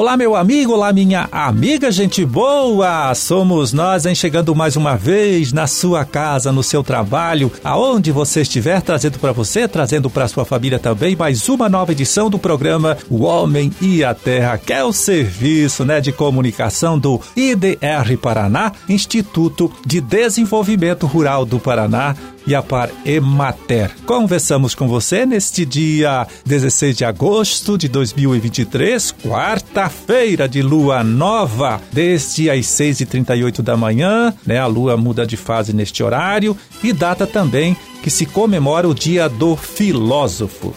Olá, meu amigo, olá, minha amiga, gente boa! Somos nós, hein, chegando mais uma vez na sua casa, no seu trabalho, aonde você estiver, trazendo para você, trazendo para sua família também, mais uma nova edição do programa O Homem e a Terra, que é o serviço né, de comunicação do IDR Paraná, Instituto de Desenvolvimento Rural do Paraná e a Par Emater. Conversamos com você neste dia 16 de agosto de 2023, quarta-feira de lua nova, desde as 6h38 da manhã, né? A lua muda de fase neste horário e data também que se comemora o dia do filósofo.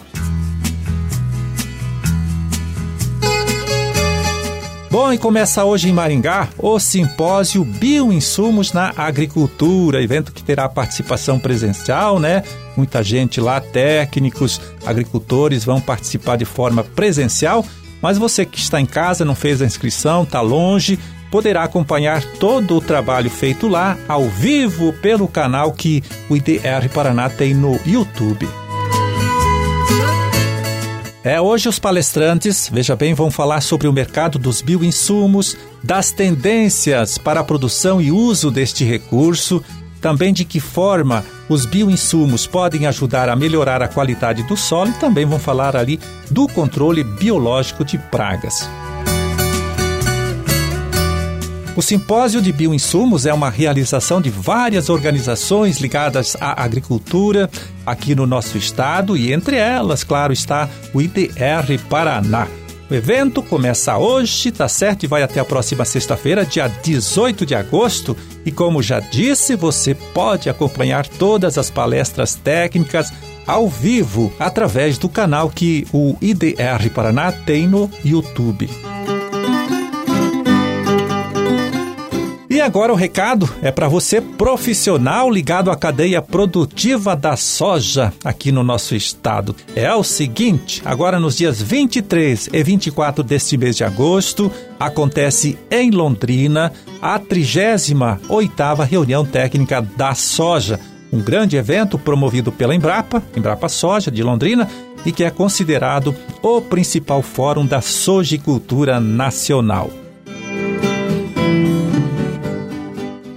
Bom, e começa hoje em Maringá o simpósio Bioinsumos na Agricultura, evento que terá participação presencial, né? Muita gente lá, técnicos, agricultores vão participar de forma presencial, mas você que está em casa, não fez a inscrição, está longe, poderá acompanhar todo o trabalho feito lá ao vivo pelo canal que o IDR Paraná tem no YouTube. É, hoje os palestrantes, veja bem, vão falar sobre o mercado dos bioinsumos, das tendências para a produção e uso deste recurso, também de que forma os bioinsumos podem ajudar a melhorar a qualidade do solo e também vão falar ali do controle biológico de pragas. O Simpósio de Bioinsumos é uma realização de várias organizações ligadas à agricultura aqui no nosso estado e entre elas, claro, está o IDR Paraná. O evento começa hoje, tá certo? E vai até a próxima sexta-feira, dia 18 de agosto. E como já disse, você pode acompanhar todas as palestras técnicas ao vivo através do canal que o IDR Paraná tem no YouTube. E agora o recado é para você profissional ligado à cadeia produtiva da soja aqui no nosso estado. É o seguinte, agora nos dias 23 e 24 deste mês de agosto, acontece em Londrina a 38ª reunião técnica da soja, um grande evento promovido pela Embrapa, Embrapa Soja de Londrina, e que é considerado o principal fórum da sojicultura nacional.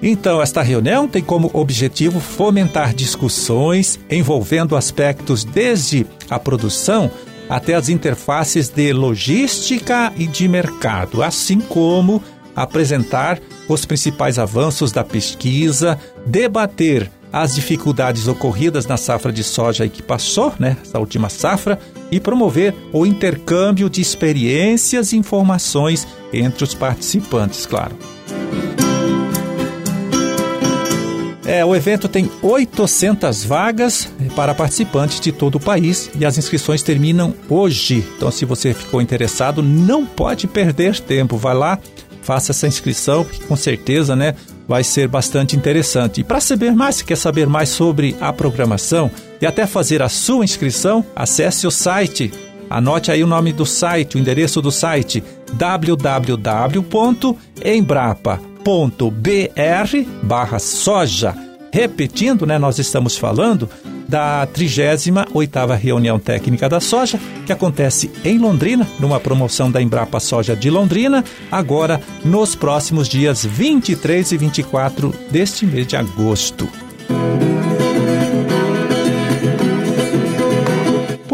Então, esta reunião tem como objetivo fomentar discussões envolvendo aspectos desde a produção até as interfaces de logística e de mercado, assim como apresentar os principais avanços da pesquisa, debater as dificuldades ocorridas na safra de soja que passou, né, essa última safra, e promover o intercâmbio de experiências e informações entre os participantes, claro. É, o evento tem 800 vagas para participantes de todo o país e as inscrições terminam hoje. Então, se você ficou interessado, não pode perder tempo. Vai lá, faça essa inscrição, que com certeza, né, vai ser bastante interessante. E para saber mais, se quer saber mais sobre a programação e até fazer a sua inscrição, acesse o site. Anote aí o nome do site, o endereço do site www.embrapa.com br barra soja. Repetindo, né, nós estamos falando da 38ª reunião técnica da soja, que acontece em Londrina, numa promoção da Embrapa Soja de Londrina, agora nos próximos dias 23 e 24 deste mês de agosto.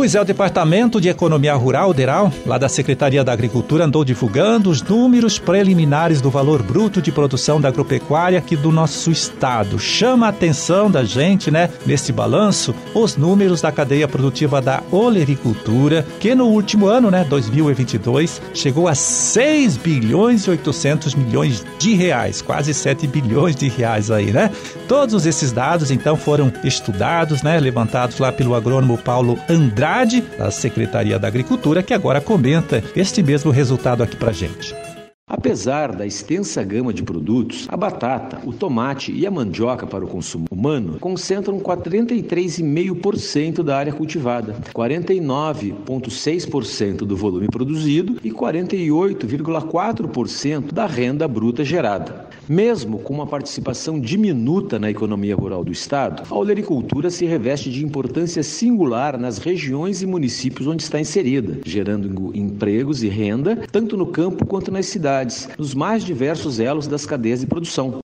Pois é, o Departamento de Economia Rural, DERAL, lá da Secretaria da Agricultura, andou divulgando os números preliminares do valor bruto de produção da agropecuária aqui do nosso estado. Chama a atenção da gente, né, nesse balanço, os números da cadeia produtiva da olericultura, que no último ano, né, 2022, chegou a 6 bilhões e 800 milhões de reais, quase 7 bilhões de reais aí, né? Todos esses dados, então, foram estudados, né, levantados lá pelo agrônomo Paulo Andrade da Secretaria da Agricultura, que agora comenta este mesmo resultado aqui para gente. Apesar da extensa gama de produtos, a batata, o tomate e a mandioca para o consumo humano concentram 43,5% da área cultivada, 49,6% do volume produzido e 48,4% da renda bruta gerada. Mesmo com uma participação diminuta na economia rural do estado, a olericultura se reveste de importância singular nas regiões e municípios onde está inserida, gerando empregos e renda tanto no campo quanto nas cidades nos mais diversos elos das cadeias de produção.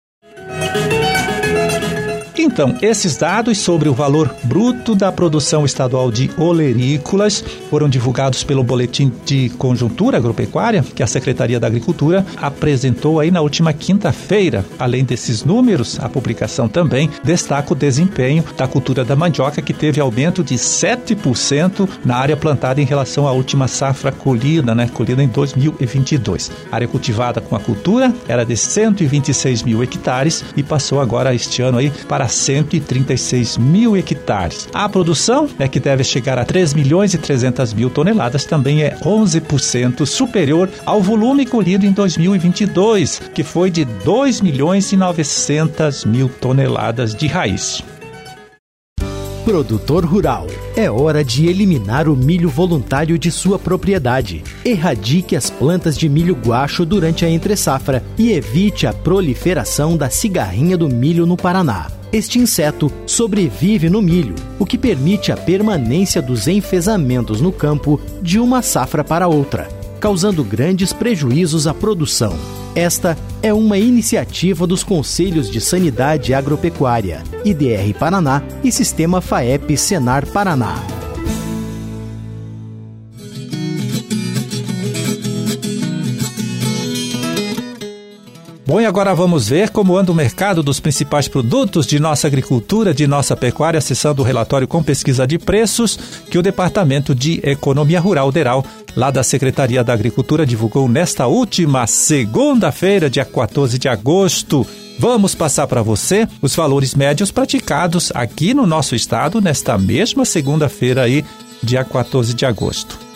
Então, esses dados sobre o valor bruto da produção estadual de olerícolas foram divulgados pelo Boletim de Conjuntura Agropecuária, que a Secretaria da Agricultura apresentou aí na última quinta-feira. Além desses números, a publicação também destaca o desempenho da cultura da mandioca, que teve aumento de 7% na área plantada em relação à última safra colhida, né, colhida em 2022. A área cultivada com a cultura era de 126 mil hectares e passou agora este ano aí para 136 mil hectares. A produção, é que deve chegar a 3 milhões e 300 mil toneladas, também é 11% superior ao volume colhido em 2022, que foi de 2 milhões e 900 mil toneladas de raiz. Produtor rural, é hora de eliminar o milho voluntário de sua propriedade. Erradique as plantas de milho guacho durante a entre-safra e evite a proliferação da cigarrinha do milho no Paraná. Este inseto sobrevive no milho, o que permite a permanência dos enfesamentos no campo de uma safra para outra, causando grandes prejuízos à produção. Esta é uma iniciativa dos Conselhos de Sanidade Agropecuária, IDR Paraná e Sistema FAEP Senar Paraná. Bom, e agora vamos ver como anda o mercado dos principais produtos de nossa agricultura, de nossa pecuária, acessando o relatório com pesquisa de preços que o Departamento de Economia Rural DERAL, lá da Secretaria da Agricultura, divulgou nesta última segunda-feira, dia 14 de agosto. Vamos passar para você os valores médios praticados aqui no nosso estado nesta mesma segunda-feira aí, dia 14 de agosto.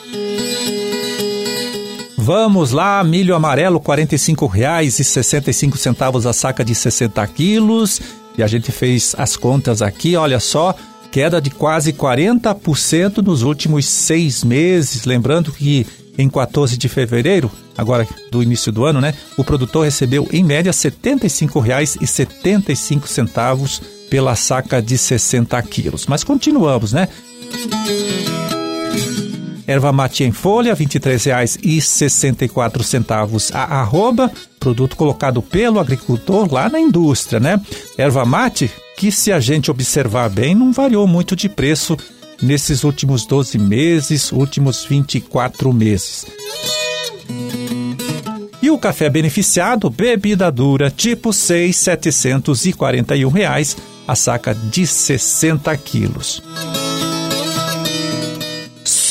Vamos lá, milho amarelo R$ 45,65 a saca de 60 quilos. E a gente fez as contas aqui, olha só, queda de quase 40% nos últimos seis meses. Lembrando que em 14 de fevereiro, agora do início do ano, né, o produtor recebeu em média R$ 75,75 pela saca de 60 quilos. Mas continuamos, né? Erva mate em folha, R$ 23,64 a arroba, produto colocado pelo agricultor lá na indústria, né? Erva mate, que se a gente observar bem, não variou muito de preço nesses últimos 12 meses, últimos 24 meses. E o café beneficiado, bebida dura, tipo 6, 741 reais, a saca de 60 quilos.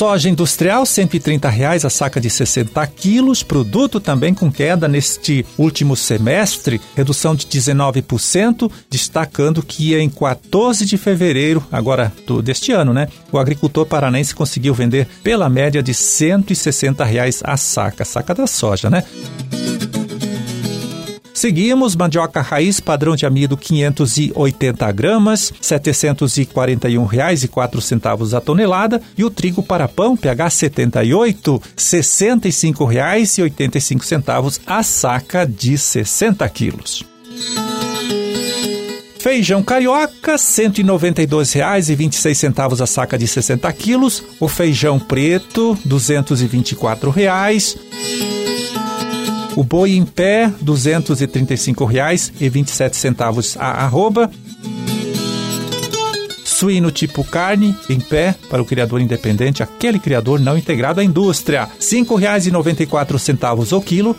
Soja industrial, 130 reais a saca de 60 quilos. Produto também com queda neste último semestre, redução de 19%, destacando que em 14 de fevereiro, agora do, deste ano, né, o agricultor paranense conseguiu vender pela média de 160 reais a saca, saca da soja, né? Seguimos, mandioca raiz padrão de amido 580 gramas, R$ 741,04 a tonelada e o trigo para pão PH 78, R$ 65,85 a saca de 60 quilos. Feijão carioca, R$ 192,26 a saca de 60 quilos. O feijão preto, R$ 224,00. O boi em pé, R$ 235,27 a arroba. Suíno tipo carne, em pé, para o criador independente, aquele criador não integrado à indústria, R$ 5,94 o quilo.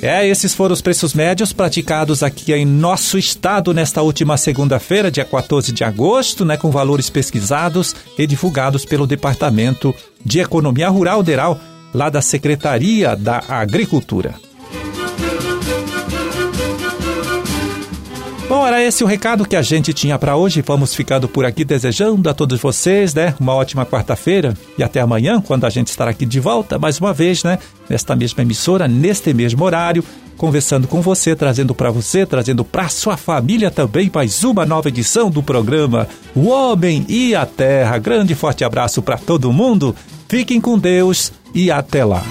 É, esses foram os preços médios praticados aqui em nosso estado nesta última segunda-feira, dia 14 de agosto, né, com valores pesquisados e divulgados pelo Departamento de Economia Rural Deral lá da Secretaria da Agricultura. Bom, era esse o recado que a gente tinha para hoje. Vamos ficando por aqui desejando a todos vocês, né, uma ótima quarta-feira e até amanhã, quando a gente estará aqui de volta mais uma vez, né, nesta mesma emissora, neste mesmo horário, conversando com você, trazendo para você, trazendo para sua família também mais uma nova edição do programa O Homem e a Terra. Grande forte abraço para todo mundo. Fiquem com Deus e até lá.